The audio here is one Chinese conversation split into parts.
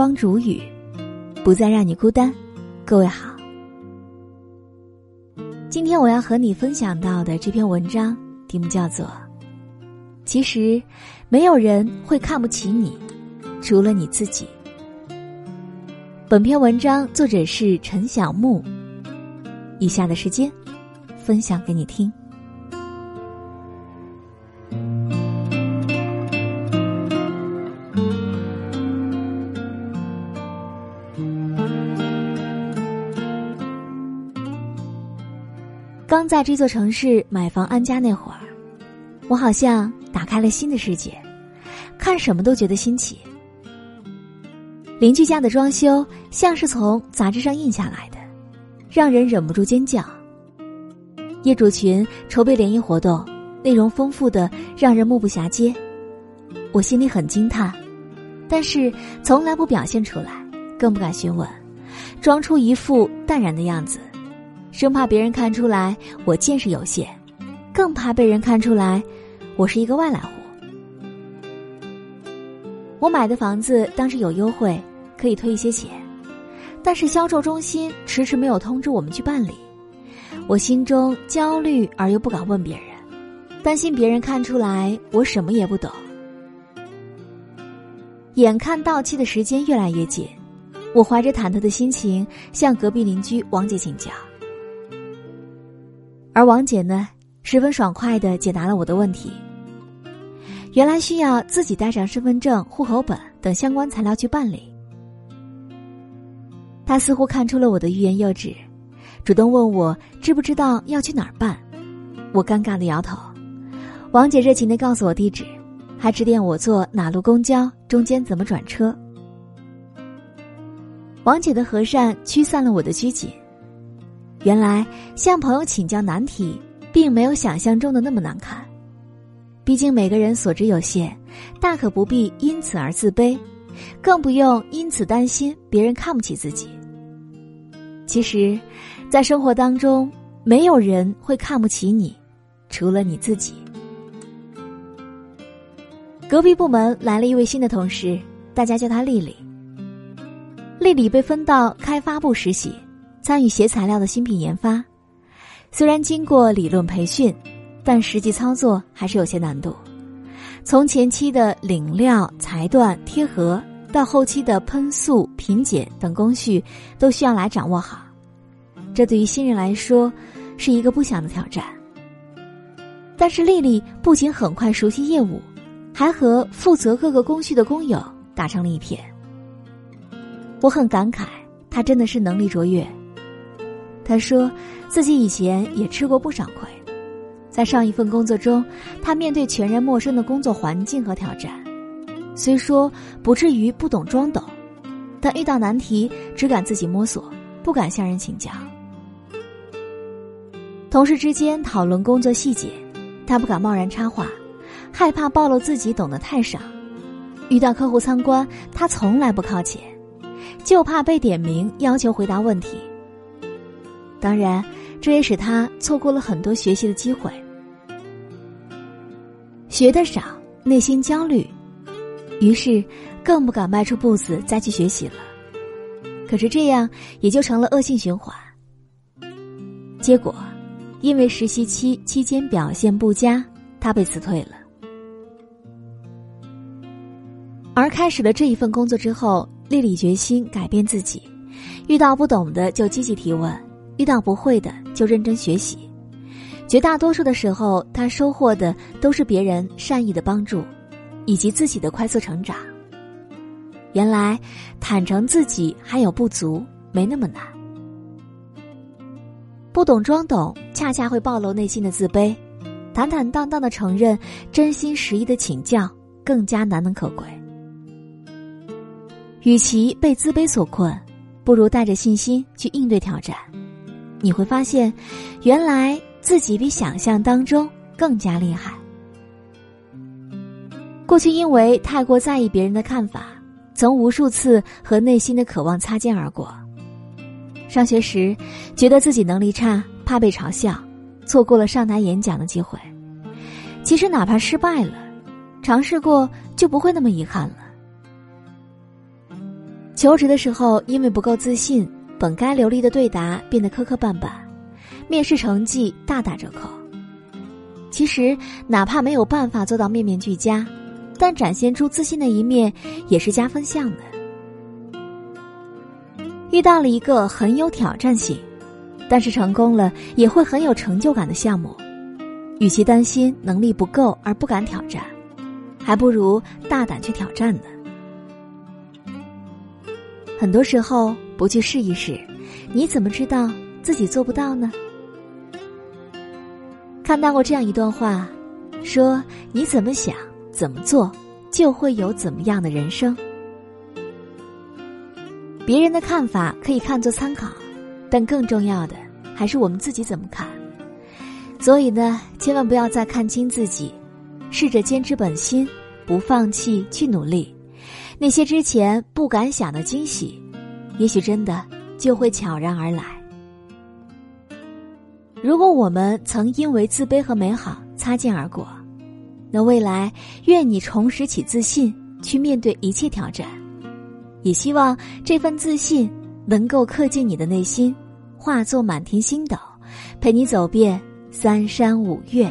光煮雨，不再让你孤单。各位好，今天我要和你分享到的这篇文章题目叫做《其实没有人会看不起你，除了你自己》。本篇文章作者是陈小木。以下的时间，分享给你听。刚在这座城市买房安家那会儿，我好像打开了新的世界，看什么都觉得新奇。邻居家的装修像是从杂志上印下来的，让人忍不住尖叫。业主群筹备联谊活动，内容丰富的让人目不暇接。我心里很惊叹，但是从来不表现出来，更不敢询问，装出一副淡然的样子。生怕别人看出来我见识有限，更怕被人看出来我是一个外来户。我买的房子当时有优惠，可以退一些钱，但是销售中心迟迟没有通知我们去办理，我心中焦虑而又不敢问别人，担心别人看出来我什么也不懂。眼看到期的时间越来越近，我怀着忐忑的心情向隔壁邻居王姐请教。而王姐呢，十分爽快的解答了我的问题。原来需要自己带上身份证、户口本等相关材料去办理。她似乎看出了我的欲言又止，主动问我知不知道要去哪儿办。我尴尬的摇头。王姐热情的告诉我地址，还指点我坐哪路公交，中间怎么转车。王姐的和善驱散了我的拘谨。原来向朋友请教难题，并没有想象中的那么难看。毕竟每个人所知有限，大可不必因此而自卑，更不用因此担心别人看不起自己。其实，在生活当中，没有人会看不起你，除了你自己。隔壁部门来了一位新的同事，大家叫她丽丽。丽丽被分到开发部实习。参与鞋材料的新品研发，虽然经过理论培训，但实际操作还是有些难度。从前期的领料、裁断、贴合，到后期的喷塑、品检等工序，都需要来掌握好。这对于新人来说，是一个不小的挑战。但是丽丽不仅很快熟悉业务，还和负责各个工序的工友打成了一片。我很感慨，她真的是能力卓越。他说，自己以前也吃过不少亏，在上一份工作中，他面对全然陌生的工作环境和挑战，虽说不至于不懂装懂，但遇到难题只敢自己摸索，不敢向人请教。同事之间讨论工作细节，他不敢贸然插话，害怕暴露自己懂得太少。遇到客户参观，他从来不靠前，就怕被点名要求回答问题。当然，这也使他错过了很多学习的机会。学的少，内心焦虑，于是更不敢迈出步子再去学习了。可是这样也就成了恶性循环。结果，因为实习期期间表现不佳，他被辞退了。而开始了这一份工作之后，丽丽决心改变自己，遇到不懂的就积极提问。遇到不会的就认真学习，绝大多数的时候，他收获的都是别人善意的帮助，以及自己的快速成长。原来，坦诚自己还有不足没那么难。不懂装懂，恰恰会暴露内心的自卑；坦坦荡荡的承认，真心实意的请教，更加难能可贵。与其被自卑所困，不如带着信心去应对挑战。你会发现，原来自己比想象当中更加厉害。过去因为太过在意别人的看法，曾无数次和内心的渴望擦肩而过。上学时，觉得自己能力差，怕被嘲笑，错过了上台演讲的机会。其实哪怕失败了，尝试过就不会那么遗憾了。求职的时候因为不够自信，本该流利的对答变得磕磕绊绊，面试成绩大打折扣。其实，哪怕没有办法做到面面俱佳，但展现出自信的一面也是加分项的。遇到了一个很有挑战性，但是成功了也会很有成就感的项目，与其担心能力不够而不敢挑战，还不如大胆去挑战呢。很多时候不去试一试，你怎么知道自己做不到呢？看到过这样一段话，说你怎么想、怎么做，就会有怎么样的人生。别人的看法可以看作参考，但更重要的还是我们自己怎么看。所以呢，千万不要再看清自己，试着坚持本心，不放弃去努力。那些之前不敢想的惊喜，也许真的就会悄然而来。如果我们曾因为自卑和美好擦肩而过，那未来愿你重拾起自信，去面对一切挑战。也希望这份自信能够刻进你的内心，化作满天星斗，陪你走遍三山五岳。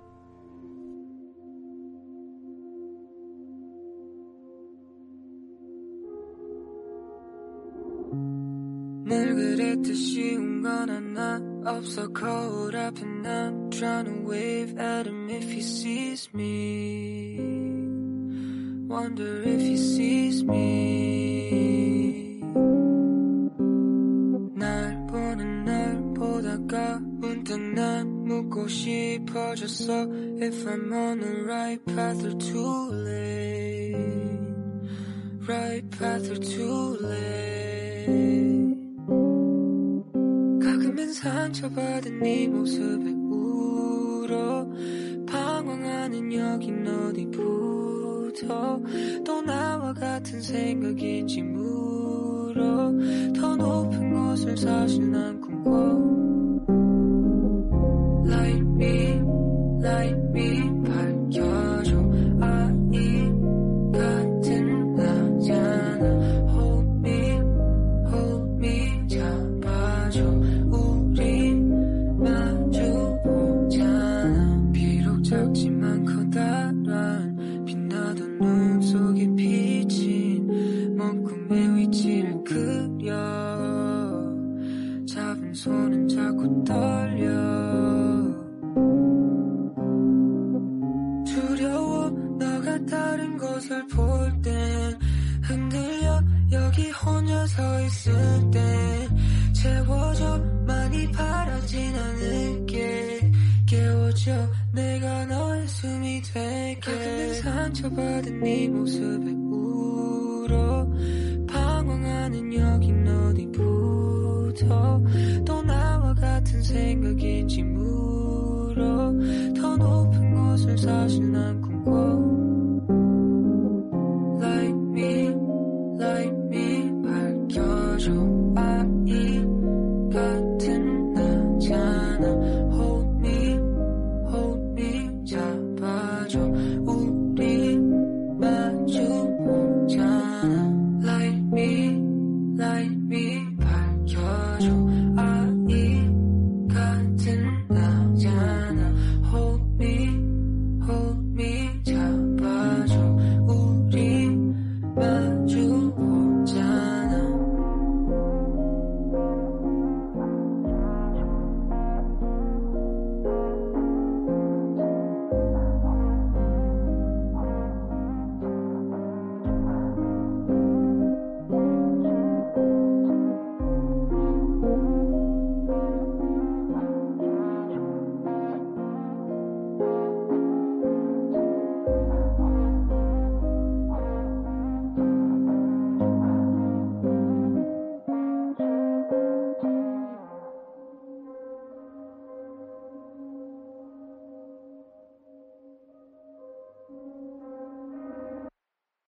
늘 그랬듯 쉬운 건 하나 없어 거울 앞에 난 trying to wave at him if he sees me wonder if he sees me 날 보는 날 보다가 문득 난 묻고 싶어졌어 if I'm on the right path or too late right path or too late 가끔은 상처받은 네 모습에 울어. 방황하는 여긴 어디부터 또 나와 같은 생각인지 물어. 더 높은 곳을 사실 난 꿈꿔 내가 너의 숨이 될게. 가끔은 상처받은 네 모습에 생각인지 물어 더 높은 곳을 사실 난 꿈.